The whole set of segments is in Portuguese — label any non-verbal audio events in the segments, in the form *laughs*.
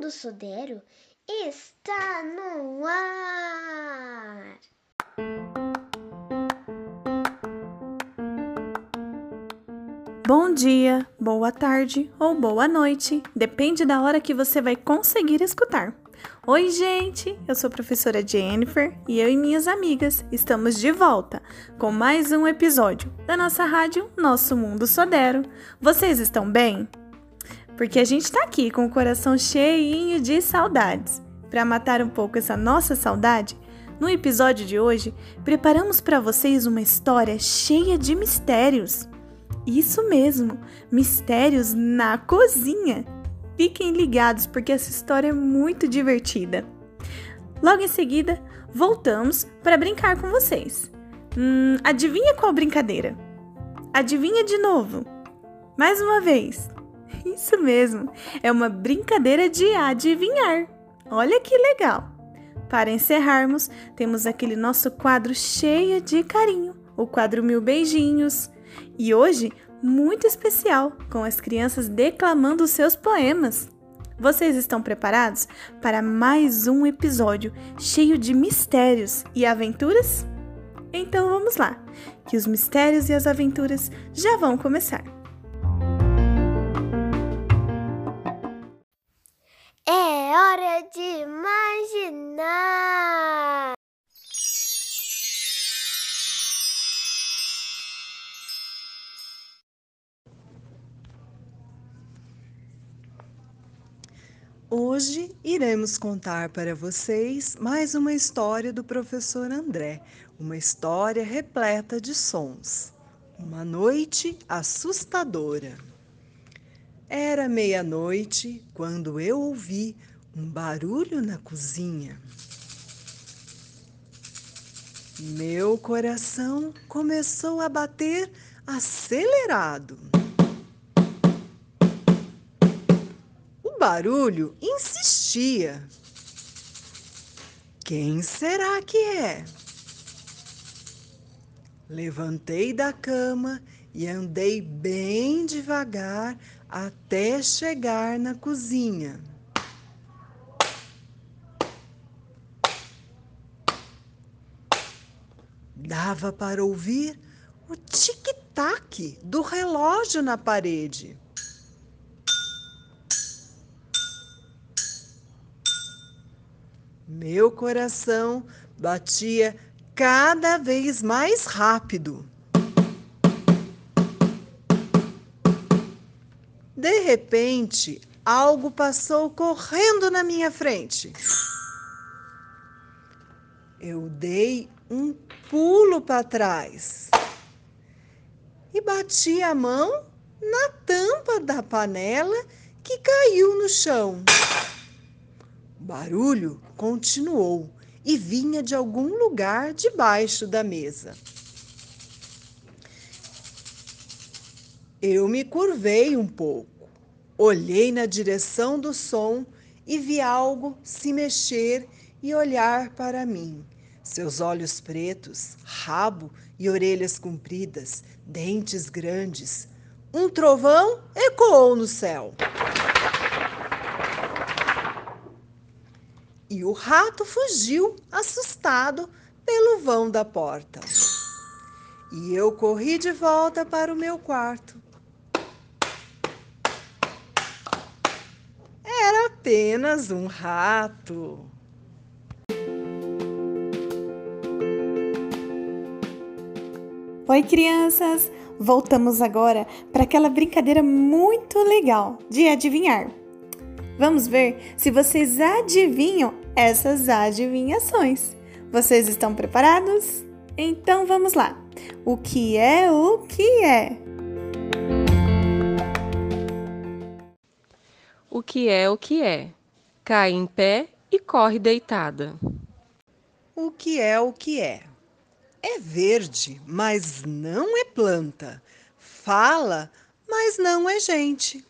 Mundo Sodero está no ar. Bom dia, boa tarde ou boa noite, depende da hora que você vai conseguir escutar. Oi, gente! Eu sou a professora Jennifer e eu e minhas amigas estamos de volta com mais um episódio da nossa rádio Nosso Mundo Sodero. Vocês estão bem? Porque a gente tá aqui com o coração cheinho de saudades. Para matar um pouco essa nossa saudade, no episódio de hoje preparamos para vocês uma história cheia de mistérios. Isso mesmo, mistérios na cozinha. Fiquem ligados porque essa história é muito divertida. Logo em seguida, voltamos para brincar com vocês. Hum, adivinha qual brincadeira? Adivinha de novo? Mais uma vez. *laughs* Isso mesmo, é uma brincadeira de adivinhar. Olha que legal! Para encerrarmos, temos aquele nosso quadro cheio de carinho, o quadro Mil Beijinhos. E hoje, muito especial, com as crianças declamando seus poemas. Vocês estão preparados para mais um episódio cheio de mistérios e aventuras? Então vamos lá, que os mistérios e as aventuras já vão começar. De imaginar. Hoje iremos contar para vocês mais uma história do professor André, uma história repleta de sons. Uma noite assustadora. Era meia-noite quando eu ouvi um barulho na cozinha. Meu coração começou a bater acelerado. O barulho insistia. Quem será que é? Levantei da cama e andei bem devagar até chegar na cozinha. Dava para ouvir o tic-tac do relógio na parede. Meu coração batia cada vez mais rápido. De repente, algo passou correndo na minha frente. Eu dei um pulo para trás e bati a mão na tampa da panela que caiu no chão. O barulho continuou e vinha de algum lugar debaixo da mesa. Eu me curvei um pouco, olhei na direção do som e vi algo se mexer e olhar para mim. Seus olhos pretos, rabo e orelhas compridas, dentes grandes. Um trovão ecoou no céu. E o rato fugiu, assustado, pelo vão da porta. E eu corri de volta para o meu quarto. Era apenas um rato. Oi, crianças! Voltamos agora para aquela brincadeira muito legal de adivinhar. Vamos ver se vocês adivinham essas adivinhações. Vocês estão preparados? Então vamos lá. O que é o que é? O que é o que é? cai em pé e corre deitada. O que é o que é? É verde, mas não é planta. Fala, mas não é gente.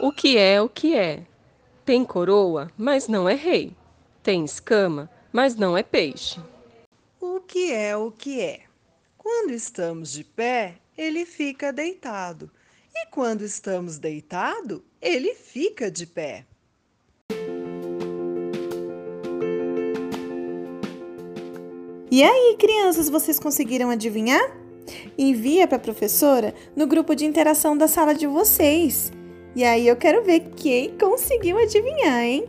O que é o que é? Tem coroa, mas não é rei. Tem escama, mas não é peixe. O que é o que é? Quando estamos de pé, ele fica deitado. E quando estamos deitado, ele fica de pé. E aí, crianças, vocês conseguiram adivinhar? Envia para a professora no grupo de interação da sala de vocês. E aí eu quero ver quem conseguiu adivinhar, hein?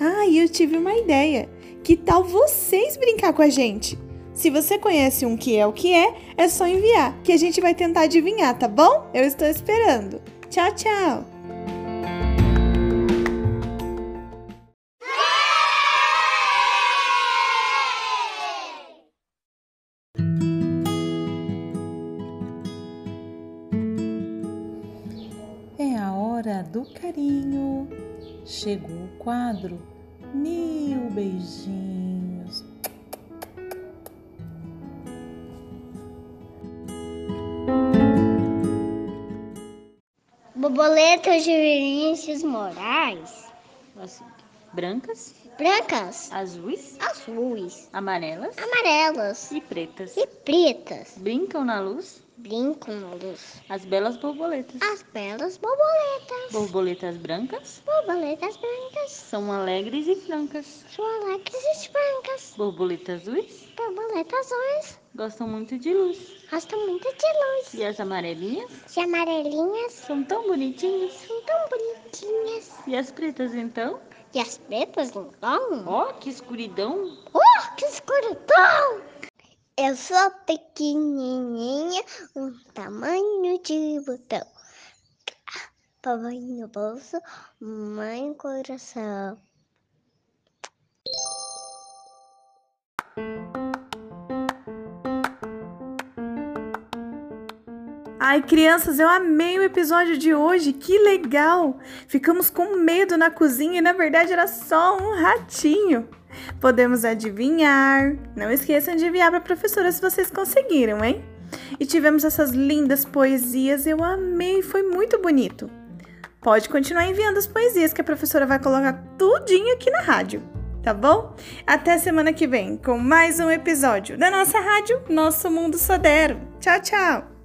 Ah, e eu tive uma ideia. Que tal vocês brincar com a gente? Se você conhece um que é o que é, é só enviar, que a gente vai tentar adivinhar, tá bom? Eu estou esperando. Tchau, tchau! Do carinho. Chegou o quadro Mil Beijinhos. Borboletas de Vinícius Moraes. As brancas, Brancas, azuis, azuis, amarelas amarelas e pretas. e pretas. Brincam na luz Brincam na luz. as belas borboletas. As belas borboletas. Borboletas brancas Borboletas brancas. são alegres e francas. São alegres e brancas. Borboletas azuis Borboletas azuis. gostam muito de luz. Gostam muito de luz. E as amarelinhas E amarelinhas são tão bonitinhas. são tão bonitinhas. E as pretas então? E as pretas, então? Ó, que escuridão! Oh, que escuridão! Eu sou pequenininha, um tamanho de botão. Papai no bolso, mãe no coração. Ai, crianças, eu amei o episódio de hoje, que legal! Ficamos com medo na cozinha e na verdade era só um ratinho. Podemos adivinhar. Não esqueçam de enviar para a professora se vocês conseguiram, hein? E tivemos essas lindas poesias, eu amei, foi muito bonito. Pode continuar enviando as poesias que a professora vai colocar tudinho aqui na rádio, tá bom? Até semana que vem com mais um episódio da nossa rádio Nosso Mundo Sodero. Tchau, tchau!